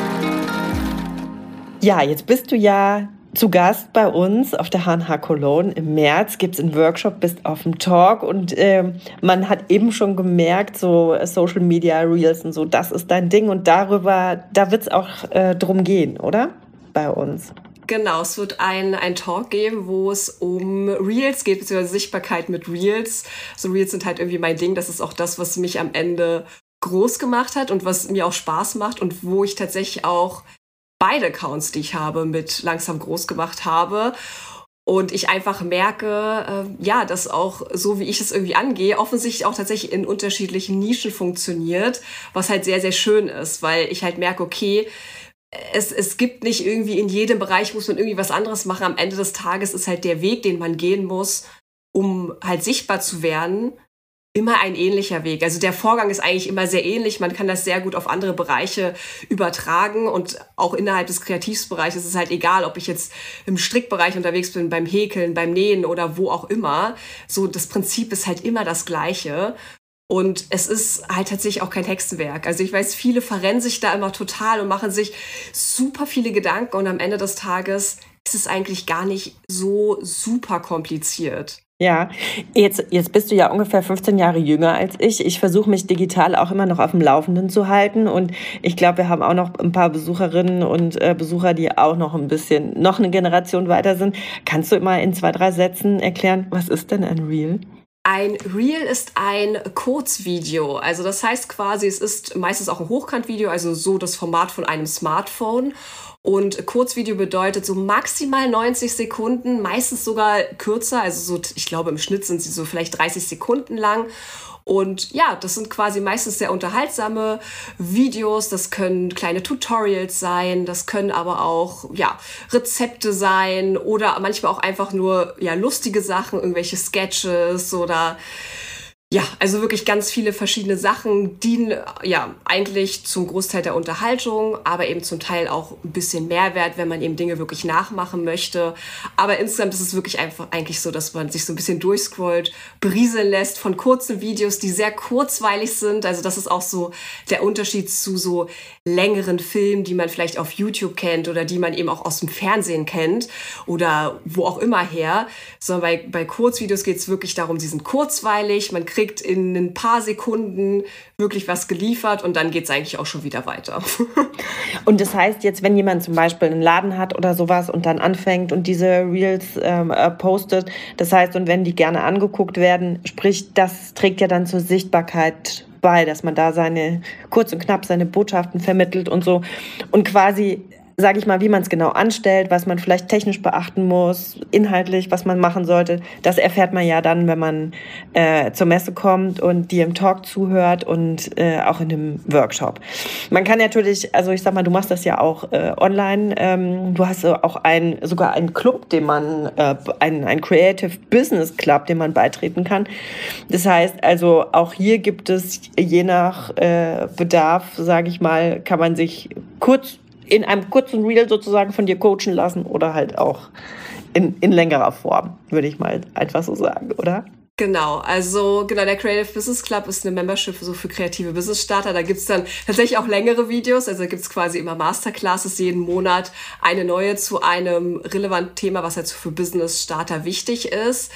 Ja, jetzt bist du ja zu Gast bei uns auf der HNH Cologne. Im März gibt es einen Workshop, bist auf dem Talk und äh, man hat eben schon gemerkt, so Social Media Reels und so, das ist dein Ding und darüber, da wird es auch äh, drum gehen, oder? Bei uns. Genau, es wird ein, ein Talk geben, wo es um Reels geht, beziehungsweise Sichtbarkeit mit Reels. So Reels sind halt irgendwie mein Ding. Das ist auch das, was mich am Ende groß gemacht hat und was mir auch Spaß macht und wo ich tatsächlich auch beide Accounts, die ich habe, mit langsam groß gemacht habe. Und ich einfach merke, äh, ja, dass auch so wie ich es irgendwie angehe, offensichtlich auch tatsächlich in unterschiedlichen Nischen funktioniert, was halt sehr, sehr schön ist, weil ich halt merke, okay, es, es gibt nicht irgendwie in jedem Bereich muss man irgendwie was anderes machen. Am Ende des Tages ist halt der Weg, den man gehen muss, um halt sichtbar zu werden, immer ein ähnlicher Weg. Also der Vorgang ist eigentlich immer sehr ähnlich. Man kann das sehr gut auf andere Bereiche übertragen und auch innerhalb des Kreativbereichs ist es halt egal, ob ich jetzt im Strickbereich unterwegs bin, beim Häkeln, beim Nähen oder wo auch immer. So das Prinzip ist halt immer das gleiche. Und es ist halt tatsächlich auch kein Hexenwerk. Also ich weiß, viele verrennen sich da immer total und machen sich super viele Gedanken und am Ende des Tages ist es eigentlich gar nicht so super kompliziert. Ja, jetzt, jetzt bist du ja ungefähr 15 Jahre jünger als ich. Ich versuche mich digital auch immer noch auf dem Laufenden zu halten. Und ich glaube, wir haben auch noch ein paar Besucherinnen und äh, Besucher, die auch noch ein bisschen, noch eine Generation weiter sind. Kannst du immer in zwei, drei Sätzen erklären, was ist denn ein Reel? Ein Reel ist ein Kurzvideo. Also das heißt quasi, es ist meistens auch ein Hochkantvideo, also so das Format von einem Smartphone. Und Kurzvideo bedeutet so maximal 90 Sekunden, meistens sogar kürzer. Also so, ich glaube, im Schnitt sind sie so vielleicht 30 Sekunden lang. Und ja, das sind quasi meistens sehr unterhaltsame Videos. Das können kleine Tutorials sein. Das können aber auch, ja, Rezepte sein oder manchmal auch einfach nur, ja, lustige Sachen, irgendwelche Sketches oder ja, also wirklich ganz viele verschiedene Sachen dienen ja eigentlich zum Großteil der Unterhaltung, aber eben zum Teil auch ein bisschen Mehrwert, wenn man eben Dinge wirklich nachmachen möchte. Aber insgesamt ist es wirklich einfach eigentlich so, dass man sich so ein bisschen durchscrollt, berieseln lässt von kurzen Videos, die sehr kurzweilig sind. Also das ist auch so der Unterschied zu so längeren Filmen, die man vielleicht auf YouTube kennt oder die man eben auch aus dem Fernsehen kennt oder wo auch immer her. Sondern bei, bei Kurzvideos geht es wirklich darum, sie sind kurzweilig, man kriegt in ein paar Sekunden wirklich was geliefert und dann geht es eigentlich auch schon wieder weiter. und das heißt jetzt, wenn jemand zum Beispiel einen Laden hat oder sowas und dann anfängt und diese Reels ähm, äh, postet, das heißt, und wenn die gerne angeguckt werden, sprich, das trägt ja dann zur Sichtbarkeit bei, dass man da seine kurz und knapp seine Botschaften vermittelt und so und quasi sage ich mal, wie man es genau anstellt, was man vielleicht technisch beachten muss, inhaltlich, was man machen sollte. Das erfährt man ja dann, wenn man äh, zur Messe kommt und dir im Talk zuhört und äh, auch in dem Workshop. Man kann natürlich, also ich sag mal, du machst das ja auch äh, online. Ähm, du hast auch ein, sogar einen Club, den man, äh, ein, ein Creative Business Club, den man beitreten kann. Das heißt also, auch hier gibt es je nach äh, Bedarf, sage ich mal, kann man sich kurz in einem kurzen Reel sozusagen von dir coachen lassen oder halt auch in, in längerer Form, würde ich mal einfach so sagen, oder? Genau, also genau, der Creative Business Club ist eine Membership so für kreative Business Starter. Da gibt's dann tatsächlich auch längere Videos. Also da gibt's quasi immer Masterclasses jeden Monat, eine neue zu einem relevanten Thema, was jetzt für Business Starter wichtig ist.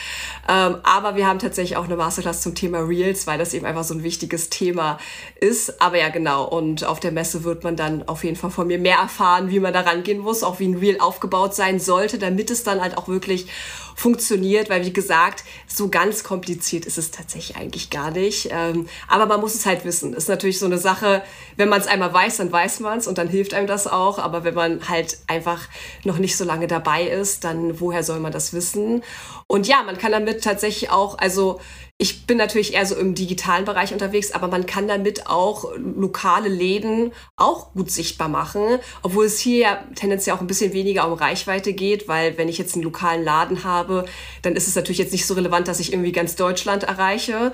Ähm, aber wir haben tatsächlich auch eine Masterclass zum Thema Reels, weil das eben einfach so ein wichtiges Thema ist. Aber ja, genau. Und auf der Messe wird man dann auf jeden Fall von mir mehr erfahren, wie man da rangehen muss, auch wie ein Reel aufgebaut sein sollte, damit es dann halt auch wirklich funktioniert, weil wie gesagt, so ganz kompliziert ist es tatsächlich eigentlich gar nicht. Ähm, aber man muss es halt wissen. Ist natürlich so eine Sache, wenn man es einmal weiß, dann weiß man es und dann hilft einem das auch. Aber wenn man halt einfach noch nicht so lange dabei ist, dann woher soll man das wissen? Und ja, man kann damit tatsächlich auch, also ich bin natürlich eher so im digitalen Bereich unterwegs, aber man kann damit auch lokale Läden auch gut sichtbar machen, obwohl es hier ja tendenziell auch ein bisschen weniger um Reichweite geht, weil wenn ich jetzt einen lokalen Laden habe, dann ist es natürlich jetzt nicht so relevant, dass ich irgendwie ganz Deutschland erreiche.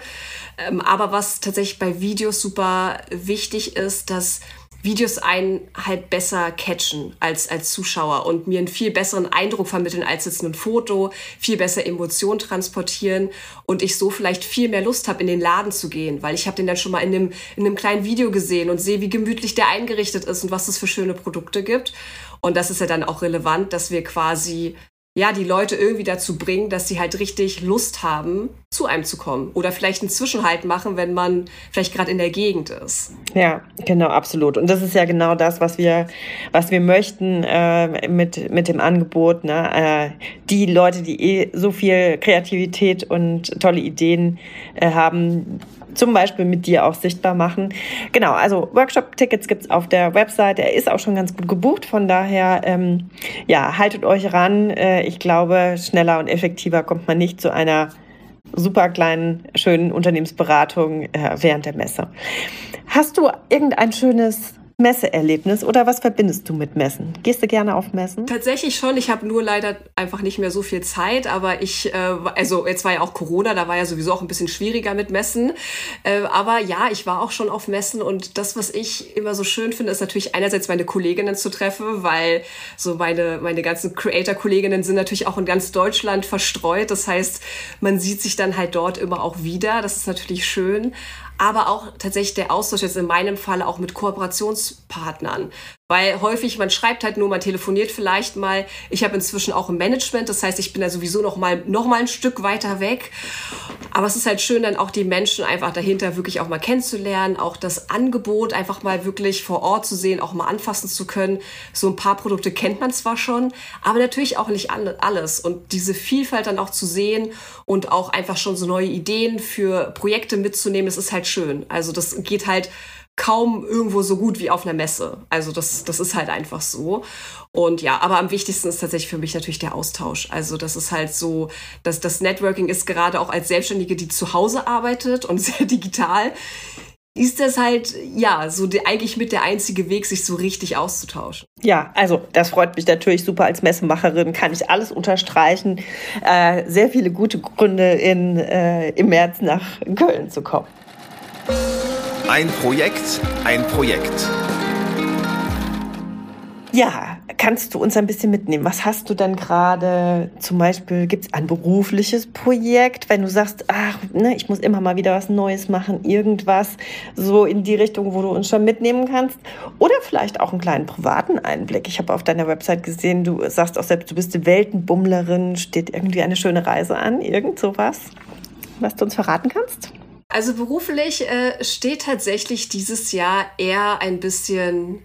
Ähm, aber was tatsächlich bei Videos super wichtig ist, dass Videos einen halt besser catchen als, als Zuschauer und mir einen viel besseren Eindruck vermitteln als jetzt ein Foto, viel besser Emotionen transportieren und ich so vielleicht viel mehr Lust habe, in den Laden zu gehen, weil ich habe den dann schon mal in einem, in einem kleinen Video gesehen und sehe, wie gemütlich der eingerichtet ist und was es für schöne Produkte gibt. Und das ist ja dann auch relevant, dass wir quasi ja, die Leute irgendwie dazu bringen, dass sie halt richtig Lust haben, zu einem zu kommen. Oder vielleicht einen Zwischenhalt machen, wenn man vielleicht gerade in der Gegend ist. Ja, genau, absolut. Und das ist ja genau das, was wir, was wir möchten äh, mit, mit dem Angebot. Ne? Äh, die Leute, die eh so viel Kreativität und tolle Ideen äh, haben, zum Beispiel mit dir auch sichtbar machen. Genau, also Workshop-Tickets gibt es auf der Website. Er ist auch schon ganz gut gebucht. Von daher, ähm, ja, haltet euch ran. Äh, ich glaube, schneller und effektiver kommt man nicht zu einer super kleinen, schönen Unternehmensberatung äh, während der Messe. Hast du irgendein schönes Messeerlebnis oder was verbindest du mit Messen? Gehst du gerne auf Messen? Tatsächlich schon. Ich habe nur leider einfach nicht mehr so viel Zeit. Aber ich, äh, also jetzt war ja auch Corona, da war ja sowieso auch ein bisschen schwieriger mit Messen. Äh, aber ja, ich war auch schon auf Messen und das, was ich immer so schön finde, ist natürlich einerseits meine Kolleginnen zu treffen, weil so meine, meine ganzen Creator-Kolleginnen sind natürlich auch in ganz Deutschland verstreut. Das heißt, man sieht sich dann halt dort immer auch wieder. Das ist natürlich schön aber auch tatsächlich der Austausch jetzt in meinem Fall auch mit Kooperationspartnern. Weil häufig, man schreibt halt nur, man telefoniert vielleicht mal. Ich habe inzwischen auch ein Management, das heißt, ich bin da sowieso noch mal, noch mal ein Stück weiter weg. Aber es ist halt schön, dann auch die Menschen einfach dahinter wirklich auch mal kennenzulernen, auch das Angebot einfach mal wirklich vor Ort zu sehen, auch mal anfassen zu können. So ein paar Produkte kennt man zwar schon, aber natürlich auch nicht alles. Und diese Vielfalt dann auch zu sehen und auch einfach schon so neue Ideen für Projekte mitzunehmen, das ist halt schön. Also das geht halt kaum irgendwo so gut wie auf einer Messe. Also das, das ist halt einfach so. Und ja, aber am wichtigsten ist tatsächlich für mich natürlich der Austausch. Also das ist halt so, dass das Networking ist gerade auch als Selbstständige, die zu Hause arbeitet und sehr digital, ist das halt, ja, so die, eigentlich mit der einzige Weg, sich so richtig auszutauschen. Ja, also das freut mich natürlich super als Messemacherin, kann ich alles unterstreichen. Äh, sehr viele gute Gründe, in, äh, im März nach Köln zu kommen. Ein Projekt, ein Projekt. Ja, kannst du uns ein bisschen mitnehmen? Was hast du denn gerade? Zum Beispiel gibt es ein berufliches Projekt, wenn du sagst, ach, ne, ich muss immer mal wieder was Neues machen, irgendwas so in die Richtung, wo du uns schon mitnehmen kannst. Oder vielleicht auch einen kleinen privaten Einblick. Ich habe auf deiner Website gesehen, du sagst auch selbst, du bist die Weltenbummlerin. Steht irgendwie eine schöne Reise an? Irgend sowas, was du uns verraten kannst? Also beruflich äh, steht tatsächlich dieses Jahr eher ein bisschen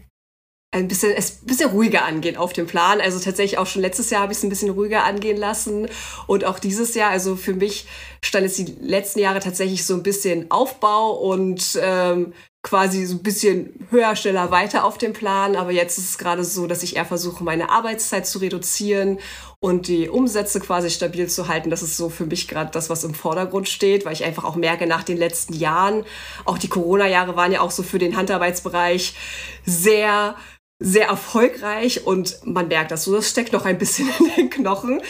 ein bisschen, es ein bisschen ruhiger angehen auf dem Plan. Also tatsächlich auch schon letztes Jahr habe ich es ein bisschen ruhiger angehen lassen und auch dieses Jahr. Also für mich stand es die letzten Jahre tatsächlich so ein bisschen Aufbau und ähm, quasi so ein bisschen höher, schneller weiter auf dem Plan. Aber jetzt ist es gerade so, dass ich eher versuche, meine Arbeitszeit zu reduzieren und die Umsätze quasi stabil zu halten. Das ist so für mich gerade das, was im Vordergrund steht, weil ich einfach auch merke, nach den letzten Jahren, auch die Corona-Jahre waren ja auch so für den Handarbeitsbereich sehr sehr erfolgreich und man merkt das so, das steckt noch ein bisschen in den Knochen.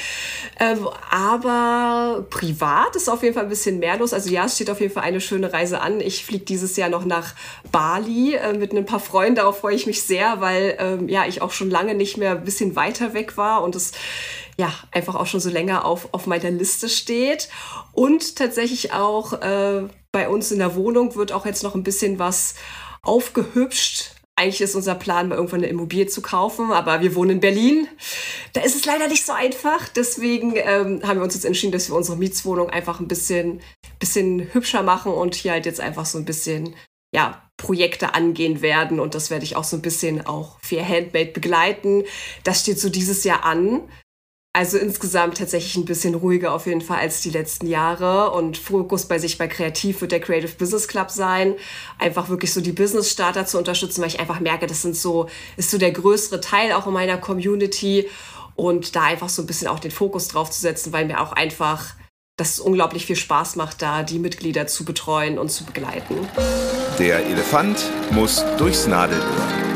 Ähm, aber privat ist auf jeden Fall ein bisschen mehr los. Also ja, es steht auf jeden Fall eine schöne Reise an. Ich fliege dieses Jahr noch nach Bali äh, mit ein paar Freunden. Darauf freue ich mich sehr, weil ähm, ja, ich auch schon lange nicht mehr ein bisschen weiter weg war und es ja, einfach auch schon so länger auf, auf meiner Liste steht. Und tatsächlich auch äh, bei uns in der Wohnung wird auch jetzt noch ein bisschen was aufgehübscht eigentlich ist unser Plan, mal irgendwann eine Immobilie zu kaufen, aber wir wohnen in Berlin. Da ist es leider nicht so einfach. Deswegen ähm, haben wir uns jetzt entschieden, dass wir unsere Mietswohnung einfach ein bisschen, bisschen hübscher machen und hier halt jetzt einfach so ein bisschen, ja, Projekte angehen werden. Und das werde ich auch so ein bisschen auch für Handmade begleiten. Das steht so dieses Jahr an. Also insgesamt tatsächlich ein bisschen ruhiger auf jeden Fall als die letzten Jahre. Und Fokus bei sich bei Kreativ wird der Creative Business Club sein. Einfach wirklich so die Business Starter zu unterstützen, weil ich einfach merke, das sind so, ist so der größere Teil auch in meiner Community. Und da einfach so ein bisschen auch den Fokus drauf zu setzen, weil mir auch einfach das unglaublich viel Spaß macht, da die Mitglieder zu betreuen und zu begleiten. Der Elefant muss durchs Nadelöhr.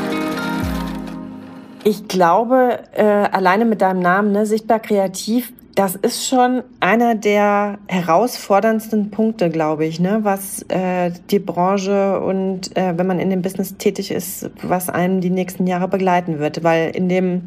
Ich glaube, äh, alleine mit deinem Namen, ne, sichtbar kreativ, das ist schon einer der herausforderndsten Punkte, glaube ich, ne, was äh, die Branche und äh, wenn man in dem Business tätig ist, was einem die nächsten Jahre begleiten wird, weil in dem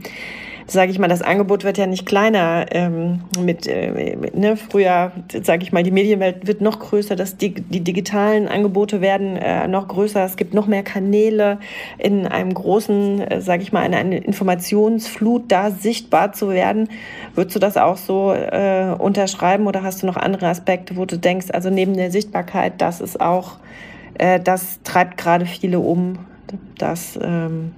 sage ich mal, das Angebot wird ja nicht kleiner. Ähm, mit, äh, ne, früher, sage ich mal, die Medienwelt wird noch größer, das, die, die digitalen Angebote werden äh, noch größer. Es gibt noch mehr Kanäle in einem großen, äh, sage ich mal, in einer Informationsflut da sichtbar zu werden. Würdest du das auch so äh, unterschreiben oder hast du noch andere Aspekte, wo du denkst, also neben der Sichtbarkeit, das ist auch, äh, das treibt gerade viele um, das ähm,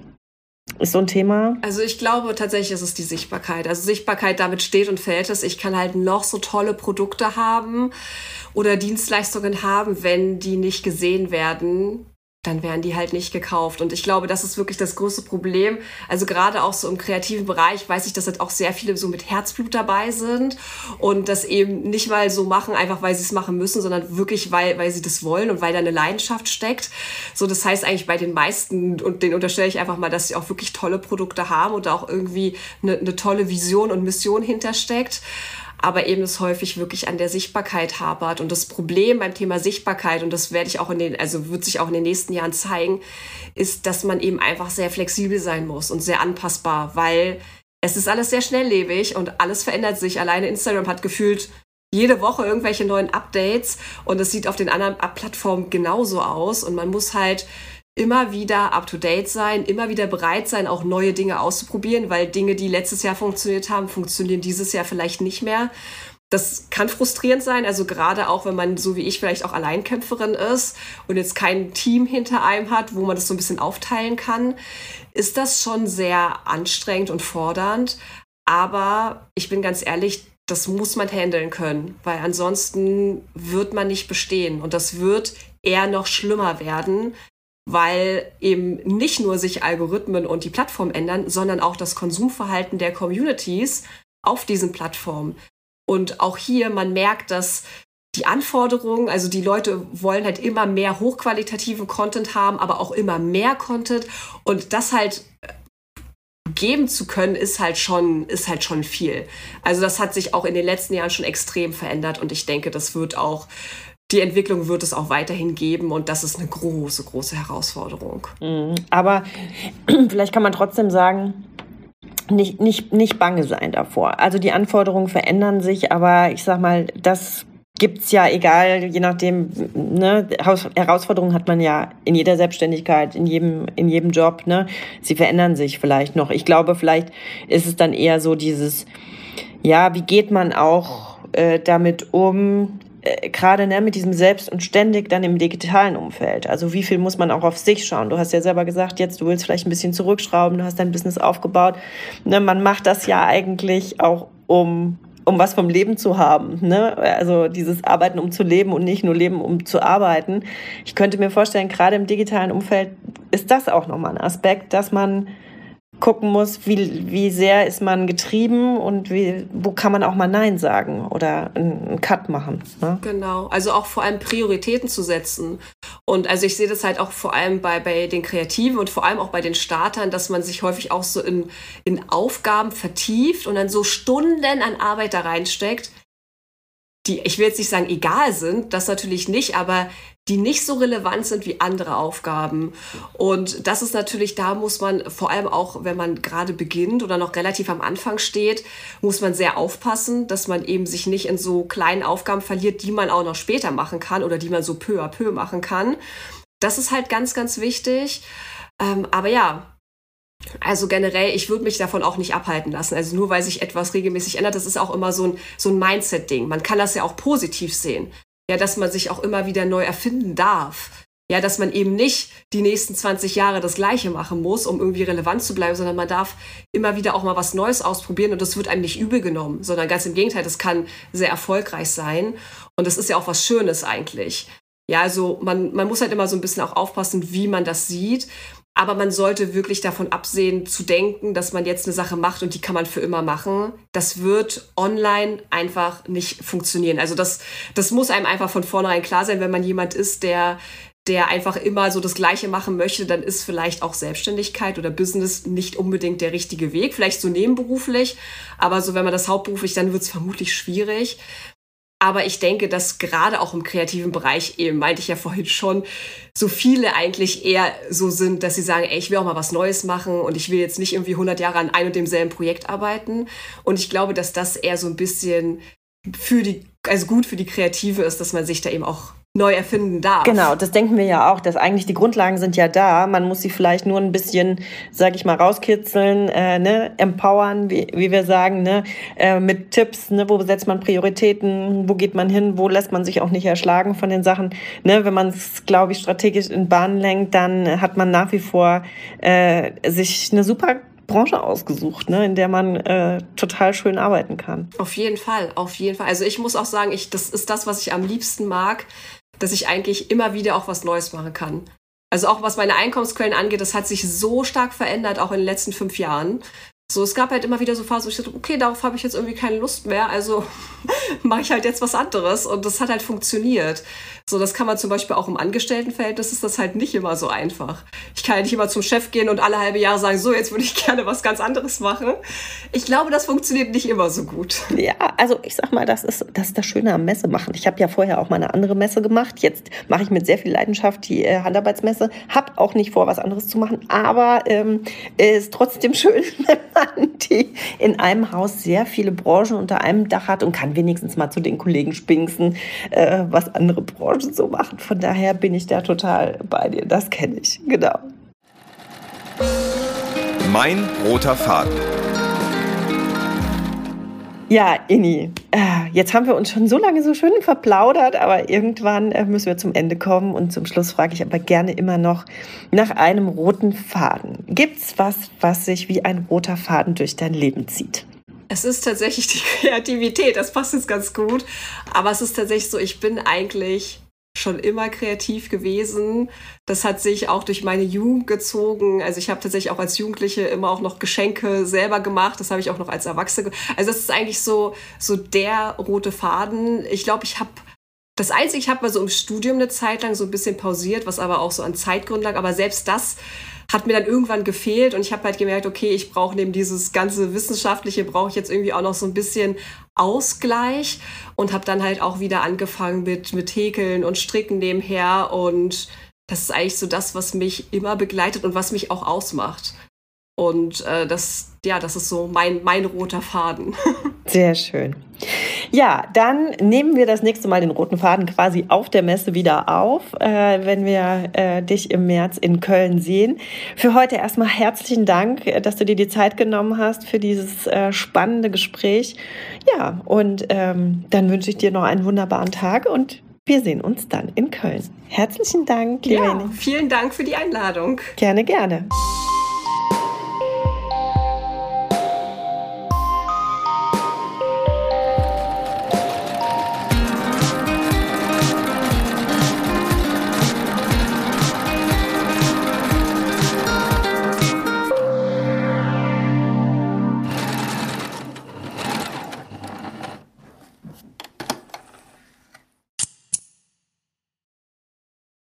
ist so ein Thema? Also ich glaube tatsächlich ist es die Sichtbarkeit. Also Sichtbarkeit, damit steht und fällt es. Ich kann halt noch so tolle Produkte haben oder Dienstleistungen haben, wenn die nicht gesehen werden, dann werden die halt nicht gekauft. Und ich glaube, das ist wirklich das größte Problem. Also gerade auch so im kreativen Bereich weiß ich, dass halt auch sehr viele so mit Herzblut dabei sind und das eben nicht mal so machen, einfach weil sie es machen müssen, sondern wirklich, weil, weil sie das wollen und weil da eine Leidenschaft steckt. So, das heißt eigentlich bei den meisten, und den unterstelle ich einfach mal, dass sie auch wirklich tolle Produkte haben und da auch irgendwie eine, eine tolle Vision und Mission hintersteckt aber eben es häufig wirklich an der Sichtbarkeit hapert. Und das Problem beim Thema Sichtbarkeit, und das werde ich auch in den, also wird sich auch in den nächsten Jahren zeigen, ist, dass man eben einfach sehr flexibel sein muss und sehr anpassbar, weil es ist alles sehr schnelllebig und alles verändert sich. Alleine Instagram hat gefühlt jede Woche irgendwelche neuen Updates und es sieht auf den anderen Plattformen genauso aus und man muss halt immer wieder up-to-date sein, immer wieder bereit sein, auch neue Dinge auszuprobieren, weil Dinge, die letztes Jahr funktioniert haben, funktionieren dieses Jahr vielleicht nicht mehr. Das kann frustrierend sein, also gerade auch, wenn man so wie ich vielleicht auch Alleinkämpferin ist und jetzt kein Team hinter einem hat, wo man das so ein bisschen aufteilen kann, ist das schon sehr anstrengend und fordernd. Aber ich bin ganz ehrlich, das muss man handeln können, weil ansonsten wird man nicht bestehen und das wird eher noch schlimmer werden, weil eben nicht nur sich Algorithmen und die Plattform ändern, sondern auch das Konsumverhalten der Communities auf diesen Plattformen. Und auch hier, man merkt, dass die Anforderungen, also die Leute wollen halt immer mehr hochqualitativen Content haben, aber auch immer mehr Content. Und das halt äh, geben zu können, ist halt schon, ist halt schon viel. Also das hat sich auch in den letzten Jahren schon extrem verändert und ich denke, das wird auch die Entwicklung wird es auch weiterhin geben und das ist eine große, große Herausforderung. Mhm. Aber vielleicht kann man trotzdem sagen, nicht, nicht, nicht bange sein davor. Also die Anforderungen verändern sich, aber ich sag mal, das gibt's ja egal, je nachdem, ne, Herausforderungen hat man ja in jeder Selbstständigkeit, in jedem, in jedem Job, ne. Sie verändern sich vielleicht noch. Ich glaube, vielleicht ist es dann eher so dieses, ja, wie geht man auch äh, damit um, äh, gerade ne, mit diesem Selbst und ständig dann im digitalen Umfeld. Also wie viel muss man auch auf sich schauen? Du hast ja selber gesagt, jetzt du willst vielleicht ein bisschen zurückschrauben, du hast dein Business aufgebaut. Ne, man macht das ja eigentlich auch, um um was vom Leben zu haben. Ne? Also dieses Arbeiten, um zu leben und nicht nur Leben, um zu arbeiten. Ich könnte mir vorstellen, gerade im digitalen Umfeld ist das auch nochmal ein Aspekt, dass man gucken muss, wie, wie sehr ist man getrieben und wie, wo kann man auch mal Nein sagen oder einen Cut machen. Ne? Genau, also auch vor allem Prioritäten zu setzen. Und also ich sehe das halt auch vor allem bei, bei den Kreativen und vor allem auch bei den Startern, dass man sich häufig auch so in, in Aufgaben vertieft und dann so Stunden an Arbeit da reinsteckt, die, ich will jetzt nicht sagen, egal sind, das natürlich nicht, aber die nicht so relevant sind wie andere Aufgaben. Und das ist natürlich, da muss man vor allem auch, wenn man gerade beginnt oder noch relativ am Anfang steht, muss man sehr aufpassen, dass man eben sich nicht in so kleinen Aufgaben verliert, die man auch noch später machen kann oder die man so peu à peu machen kann. Das ist halt ganz, ganz wichtig. Ähm, aber ja, also generell, ich würde mich davon auch nicht abhalten lassen. Also nur weil sich etwas regelmäßig ändert, das ist auch immer so ein, so ein Mindset-Ding. Man kann das ja auch positiv sehen ja, dass man sich auch immer wieder neu erfinden darf. Ja, dass man eben nicht die nächsten 20 Jahre das Gleiche machen muss, um irgendwie relevant zu bleiben, sondern man darf immer wieder auch mal was Neues ausprobieren und das wird einem nicht übel genommen, sondern ganz im Gegenteil, das kann sehr erfolgreich sein und das ist ja auch was Schönes eigentlich. Ja, also man, man muss halt immer so ein bisschen auch aufpassen, wie man das sieht. Aber man sollte wirklich davon absehen, zu denken, dass man jetzt eine Sache macht und die kann man für immer machen. Das wird online einfach nicht funktionieren. Also das, das muss einem einfach von vornherein klar sein, wenn man jemand ist, der, der einfach immer so das Gleiche machen möchte, dann ist vielleicht auch Selbstständigkeit oder Business nicht unbedingt der richtige Weg. Vielleicht so nebenberuflich, aber so wenn man das hauptberuflich, dann wird es vermutlich schwierig. Aber ich denke, dass gerade auch im kreativen Bereich, eben meinte ich ja vorhin schon, so viele eigentlich eher so sind, dass sie sagen, ey, ich will auch mal was Neues machen und ich will jetzt nicht irgendwie 100 Jahre an ein und demselben Projekt arbeiten. Und ich glaube, dass das eher so ein bisschen für die, also gut für die Kreative ist, dass man sich da eben auch neu erfinden darf. Genau, das denken wir ja auch, dass eigentlich die Grundlagen sind ja da. Man muss sie vielleicht nur ein bisschen, sag ich mal, rauskitzeln, äh, ne, empowern, wie, wie wir sagen, ne, äh, mit Tipps, ne, wo setzt man Prioritäten, wo geht man hin, wo lässt man sich auch nicht erschlagen von den Sachen. Ne, wenn man es, glaube ich, strategisch in Bahn lenkt, dann hat man nach wie vor äh, sich eine super Branche ausgesucht, ne, in der man äh, total schön arbeiten kann. Auf jeden Fall, auf jeden Fall. Also ich muss auch sagen, ich, das ist das, was ich am liebsten mag, dass ich eigentlich immer wieder auch was Neues machen kann. Also auch was meine Einkommensquellen angeht, das hat sich so stark verändert, auch in den letzten fünf Jahren. So, es gab halt immer wieder so Phasen, wo ich dachte, okay, darauf habe ich jetzt irgendwie keine Lust mehr, also mache ich halt jetzt was anderes und das hat halt funktioniert. So, das kann man zum Beispiel auch im Angestelltenverhältnis ist das halt nicht immer so einfach. Ich kann ja nicht immer zum Chef gehen und alle halbe Jahre sagen, so, jetzt würde ich gerne was ganz anderes machen. Ich glaube, das funktioniert nicht immer so gut. Ja, also ich sag mal, das ist das, ist das Schöne am Messe machen. Ich habe ja vorher auch mal eine andere Messe gemacht. Jetzt mache ich mit sehr viel Leidenschaft die äh, Handarbeitsmesse. Hab auch nicht vor, was anderes zu machen, aber ähm, ist trotzdem schön, die in einem Haus sehr viele Branchen unter einem Dach hat und kann wenigstens mal zu den Kollegen spinksen, äh, was andere Branchen so machen. Von daher bin ich da total bei dir. Das kenne ich, genau. Mein roter Faden. Ja, Inni, äh, jetzt haben wir uns schon so lange so schön verplaudert, aber irgendwann äh, müssen wir zum Ende kommen und zum Schluss frage ich aber gerne immer noch nach einem roten Faden. Gibt's was, was sich wie ein roter Faden durch dein Leben zieht? Es ist tatsächlich die Kreativität, das passt jetzt ganz gut, aber es ist tatsächlich so, ich bin eigentlich schon immer kreativ gewesen. Das hat sich auch durch meine Jugend gezogen. Also ich habe tatsächlich auch als Jugendliche immer auch noch Geschenke selber gemacht. Das habe ich auch noch als Erwachsene. Also das ist eigentlich so so der rote Faden. Ich glaube, ich habe das Einzige, ich habe mal so im Studium eine Zeit lang so ein bisschen pausiert, was aber auch so an Zeitgründen lag. Aber selbst das hat mir dann irgendwann gefehlt und ich habe halt gemerkt, okay, ich brauche neben dieses ganze Wissenschaftliche, brauche ich jetzt irgendwie auch noch so ein bisschen Ausgleich und habe dann halt auch wieder angefangen mit, mit Häkeln und Stricken nebenher und das ist eigentlich so das, was mich immer begleitet und was mich auch ausmacht. Und äh, das, ja, das ist so mein, mein roter Faden. Sehr schön. Ja, dann nehmen wir das nächste Mal den roten Faden quasi auf der Messe wieder auf, äh, wenn wir äh, dich im März in Köln sehen. Für heute erstmal herzlichen Dank, äh, dass du dir die Zeit genommen hast für dieses äh, spannende Gespräch. Ja, und ähm, dann wünsche ich dir noch einen wunderbaren Tag und wir sehen uns dann in Köln. Herzlichen Dank, liebe Ja, vielen Dank für die Einladung. Gerne, gerne.